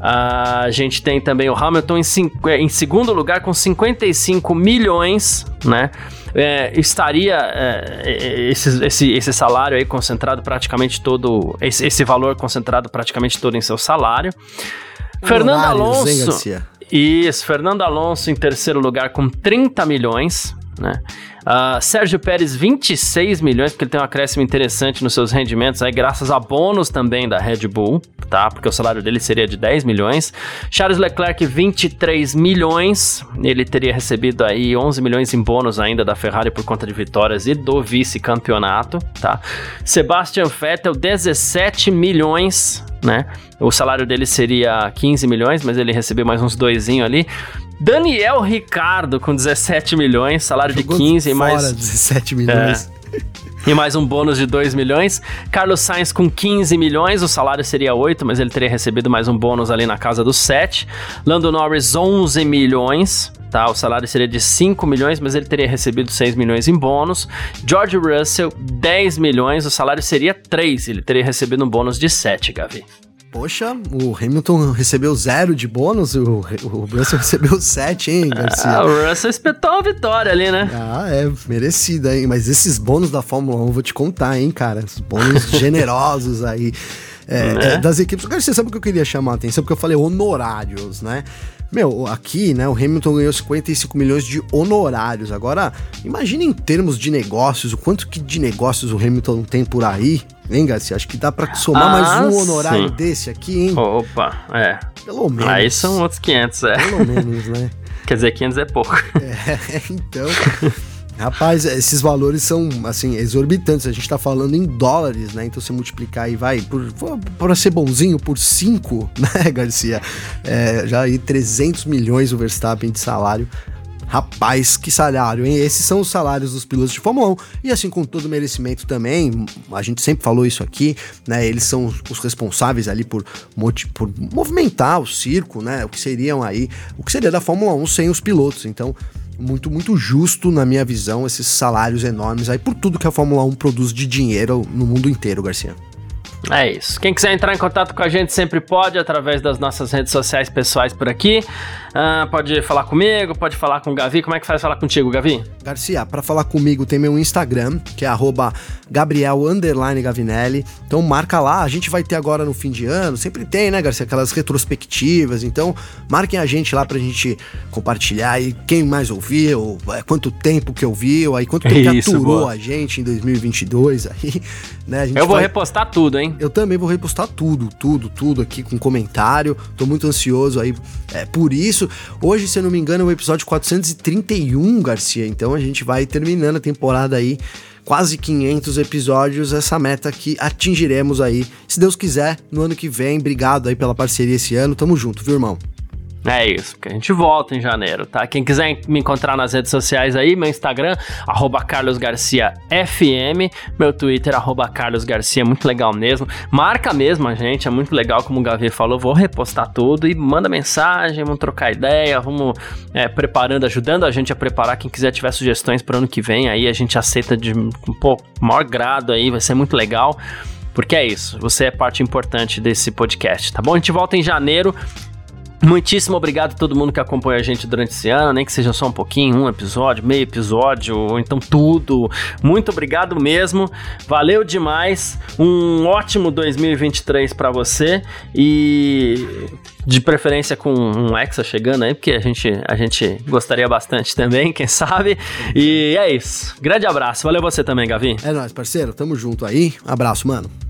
A gente tem também o Hamilton em, cinco, em segundo lugar com 55 milhões, né? É, estaria é, esse, esse, esse salário aí concentrado praticamente todo, esse, esse valor concentrado praticamente todo em seu salário. Fernando Alonso. Hein, isso, Fernando Alonso em terceiro lugar com 30 milhões, né? Uh, Sérgio Pérez, 26 milhões, porque ele tem um acréscimo interessante nos seus rendimentos, aí, graças a bônus também da Red Bull, tá? Porque o salário dele seria de 10 milhões. Charles Leclerc, 23 milhões, ele teria recebido aí 11 milhões em bônus ainda da Ferrari por conta de vitórias e do vice-campeonato, tá? Sebastian Vettel, 17 milhões, né? O salário dele seria 15 milhões, mas ele recebeu mais uns doisinho ali. Daniel Ricardo com 17 milhões, salário Jogou de 15 e mais 17 milhões. É, e mais um bônus de 2 milhões. Carlos Sainz com 15 milhões, o salário seria 8, mas ele teria recebido mais um bônus ali na casa dos 7. Lando Norris 11 milhões, tá? O salário seria de 5 milhões, mas ele teria recebido 6 milhões em bônus. George Russell 10 milhões, o salário seria 3, ele teria recebido um bônus de 7, Gavi. Poxa, o Hamilton recebeu zero de bônus, o, o Russell recebeu sete, hein, Garcia? Ah, o Russell espetou a vitória ali, né? Ah, é, merecida, hein? Mas esses bônus da Fórmula 1, vou te contar, hein, cara? Os bônus generosos aí é, né? é, das equipes. Garcia, sabe o que eu queria chamar a atenção? Porque eu falei honorários, né? Meu, aqui, né, o Hamilton ganhou 55 milhões de honorários. Agora, imagine em termos de negócios, o quanto que de negócios o Hamilton tem por aí, hein, Garcia? Acho que dá pra somar ah, mais um honorário sim. desse aqui, hein? Opa, é. Pelo menos. Aí são outros 500, é. Pelo menos, né? Quer dizer, 500 é pouco. É, então... Rapaz, esses valores são, assim, exorbitantes. A gente tá falando em dólares, né? Então, você multiplicar aí, vai, para ser bonzinho, por 5, né, Garcia? É, já aí 300 milhões o Verstappen de salário. Rapaz, que salário, hein? Esses são os salários dos pilotos de Fórmula 1. E assim, com todo merecimento também, a gente sempre falou isso aqui, né? Eles são os responsáveis ali por, por movimentar o circo, né? O que seriam aí, o que seria da Fórmula 1 sem os pilotos. Então, muito, muito justo, na minha visão, esses salários enormes aí por tudo que a Fórmula 1 produz de dinheiro no mundo inteiro, Garcia. É isso. Quem quiser entrar em contato com a gente sempre pode, através das nossas redes sociais pessoais por aqui. Uh, pode falar comigo, pode falar com o Gavi. Como é que faz falar contigo, Gavi? Garcia, para falar comigo tem meu Instagram, que é Gabriel Gavinelli. Então marca lá, a gente vai ter agora no fim de ano, sempre tem, né, Garcia, aquelas retrospectivas. Então marquem a gente lá pra gente compartilhar aí quem mais ouviu, é, quanto tempo que ouviu, aí quanto tempo Isso, que aturou boa. a gente em 2022 aí, né? Eu vou vai... repostar tudo, Eu também vou repostar tudo, tudo, tudo aqui com comentário. Tô muito ansioso aí é, por isso. Hoje, se eu não me engano, é o episódio 431, Garcia. Então a gente vai terminando a temporada aí quase 500 episódios, essa meta que atingiremos aí, se Deus quiser, no ano que vem. Obrigado aí pela parceria esse ano. Tamo junto, viu, irmão? É isso, porque a gente volta em janeiro, tá? Quem quiser me encontrar nas redes sociais aí, meu Instagram, arroba carlosgarciafm, meu Twitter, arroba carlosgarcia, muito legal mesmo. Marca mesmo a gente, é muito legal, como o Gavi falou, vou repostar tudo e manda mensagem, vamos trocar ideia, vamos é, preparando, ajudando a gente a preparar. Quem quiser tiver sugestões para ano que vem, aí a gente aceita de um pouco maior grado aí, vai ser muito legal. Porque é isso, você é parte importante desse podcast, tá bom? A gente volta em janeiro Muitíssimo obrigado a todo mundo que acompanha a gente durante esse ano, nem que seja só um pouquinho, um episódio, meio episódio, ou então tudo. Muito obrigado mesmo. Valeu demais. Um ótimo 2023 para você e de preferência com um Hexa chegando aí, porque a gente, a gente gostaria bastante também, quem sabe. E é isso. Grande abraço. Valeu você também, Gavi. É nóis, parceiro. Tamo junto aí. Abraço, mano.